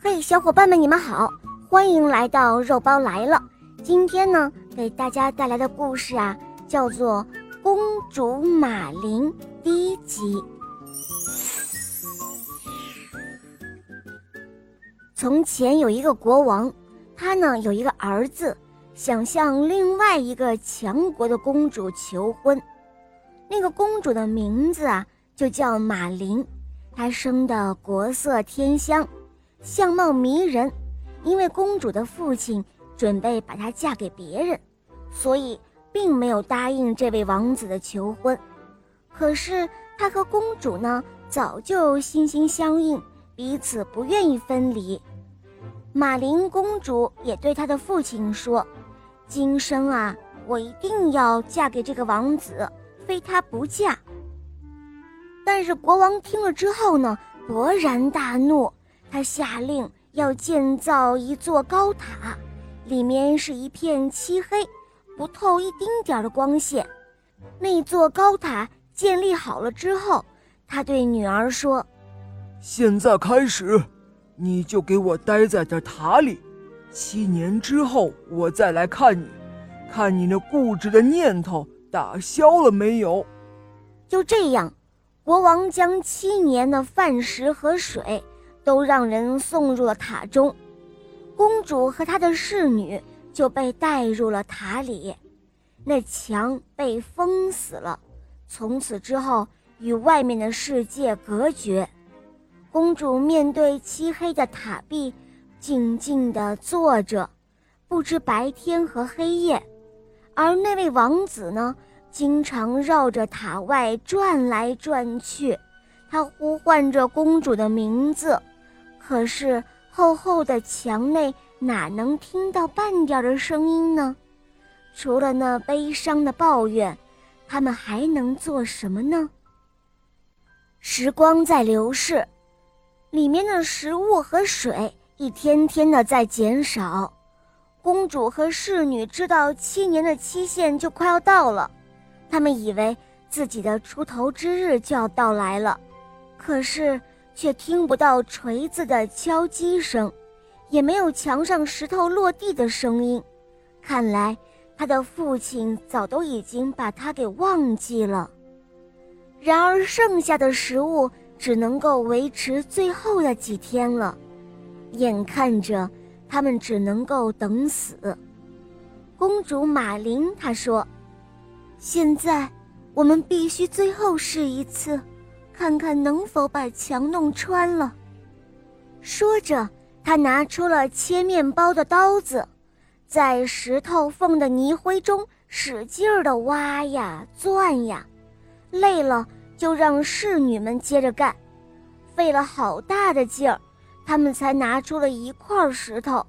嘿，小伙伴们，你们好，欢迎来到肉包来了。今天呢，给大家带来的故事啊，叫做《公主马林》第一集。从前有一个国王，他呢有一个儿子，想向另外一个强国的公主求婚。那个公主的名字啊，就叫马林，她生的国色天香。相貌迷人，因为公主的父亲准备把她嫁给别人，所以并没有答应这位王子的求婚。可是他和公主呢，早就心心相印，彼此不愿意分离。马林公主也对她的父亲说：“今生啊，我一定要嫁给这个王子，非他不嫁。”但是国王听了之后呢，勃然大怒。他下令要建造一座高塔，里面是一片漆黑，不透一丁点儿的光线。那座高塔建立好了之后，他对女儿说：“现在开始，你就给我待在这塔里，七年之后我再来看你，看你那固执的念头打消了没有。”就这样，国王将七年的饭食和水。都让人送入了塔中，公主和她的侍女就被带入了塔里，那墙被封死了，从此之后与外面的世界隔绝。公主面对漆黑的塔壁，静静地坐着，不知白天和黑夜。而那位王子呢，经常绕着塔外转来转去，他呼唤着公主的名字。可是厚厚的墙内哪能听到半点的声音呢？除了那悲伤的抱怨，他们还能做什么呢？时光在流逝，里面的食物和水一天天的在减少。公主和侍女知道七年的期限就快要到了，他们以为自己的出头之日就要到来了，可是。却听不到锤子的敲击声，也没有墙上石头落地的声音。看来他的父亲早都已经把他给忘记了。然而剩下的食物只能够维持最后的几天了，眼看着他们只能够等死。公主玛琳她说：“现在我们必须最后试一次。”看看能否把墙弄穿了。说着，他拿出了切面包的刀子，在石头缝的泥灰中使劲儿地挖呀钻呀，累了就让侍女们接着干，费了好大的劲儿，他们才拿出了一块石头，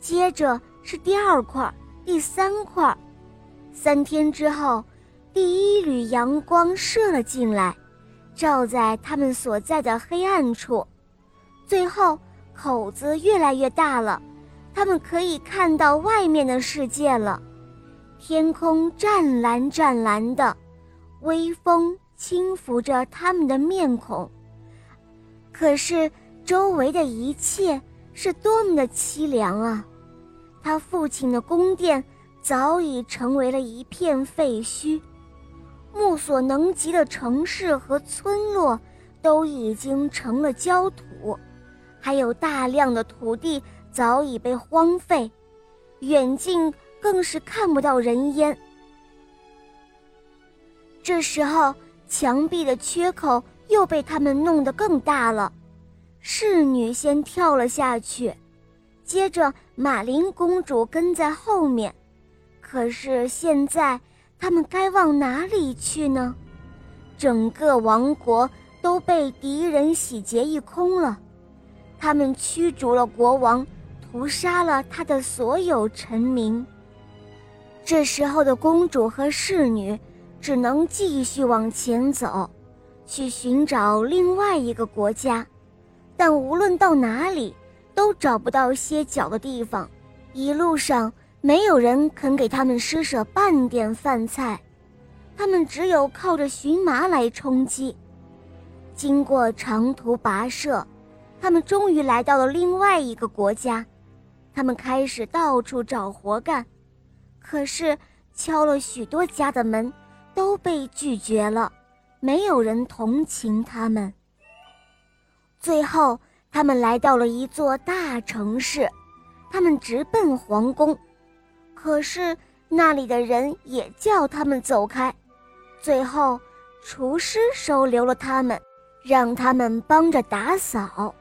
接着是第二块、第三块。三天之后，第一缕阳光射了进来。照在他们所在的黑暗处，最后口子越来越大了，他们可以看到外面的世界了。天空湛蓝湛蓝的，微风轻拂着他们的面孔。可是周围的一切是多么的凄凉啊！他父亲的宫殿早已成为了一片废墟。目所能及的城市和村落都已经成了焦土，还有大量的土地早已被荒废，远近更是看不到人烟。这时候，墙壁的缺口又被他们弄得更大了。侍女先跳了下去，接着马林公主跟在后面。可是现在。他们该往哪里去呢？整个王国都被敌人洗劫一空了，他们驱逐了国王，屠杀了他的所有臣民。这时候的公主和侍女只能继续往前走，去寻找另外一个国家，但无论到哪里，都找不到歇脚的地方。一路上。没有人肯给他们施舍半点饭菜，他们只有靠着荨麻来充饥。经过长途跋涉，他们终于来到了另外一个国家，他们开始到处找活干，可是敲了许多家的门，都被拒绝了，没有人同情他们。最后，他们来到了一座大城市，他们直奔皇宫，可是那里的人也叫他们走开。最后，厨师收留了他们，让他们帮着打扫。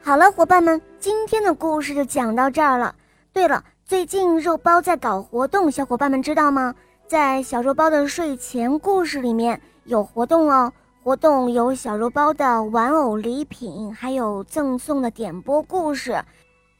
好了，伙伴们，今天的故事就讲到这儿了。对了，最近肉包在搞活动，小伙伴们知道吗？在小肉包的睡前故事里面有活动哦，活动有小肉包的玩偶礼品，还有赠送的点播故事。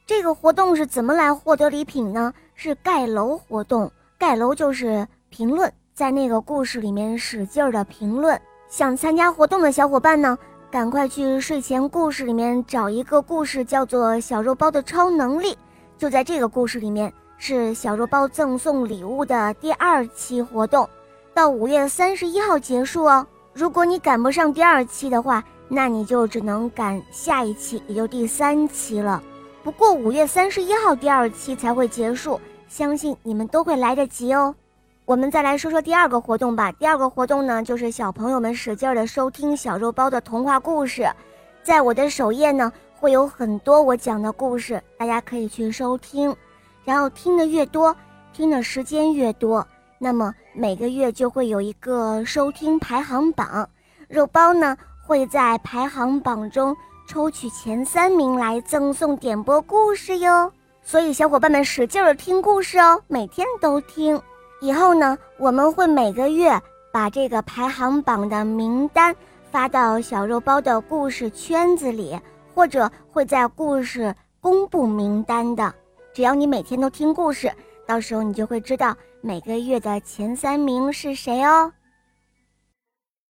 这个活动是怎么来获得礼品呢？是盖楼活动，盖楼就是评论，在那个故事里面使劲的评论。想参加活动的小伙伴呢？赶快去睡前故事里面找一个故事，叫做《小肉包的超能力》。就在这个故事里面，是小肉包赠送礼物的第二期活动，到五月三十一号结束哦。如果你赶不上第二期的话，那你就只能赶下一期，也就第三期了。不过五月三十一号第二期才会结束，相信你们都会来得及哦。我们再来说说第二个活动吧。第二个活动呢，就是小朋友们使劲的收听小肉包的童话故事，在我的首页呢会有很多我讲的故事，大家可以去收听。然后听的越多，听的时间越多，那么每个月就会有一个收听排行榜，肉包呢会在排行榜中抽取前三名来赠送点播故事哟。所以小伙伴们使劲的听故事哦，每天都听。以后呢，我们会每个月把这个排行榜的名单发到小肉包的故事圈子里，或者会在故事公布名单的。只要你每天都听故事，到时候你就会知道每个月的前三名是谁哦。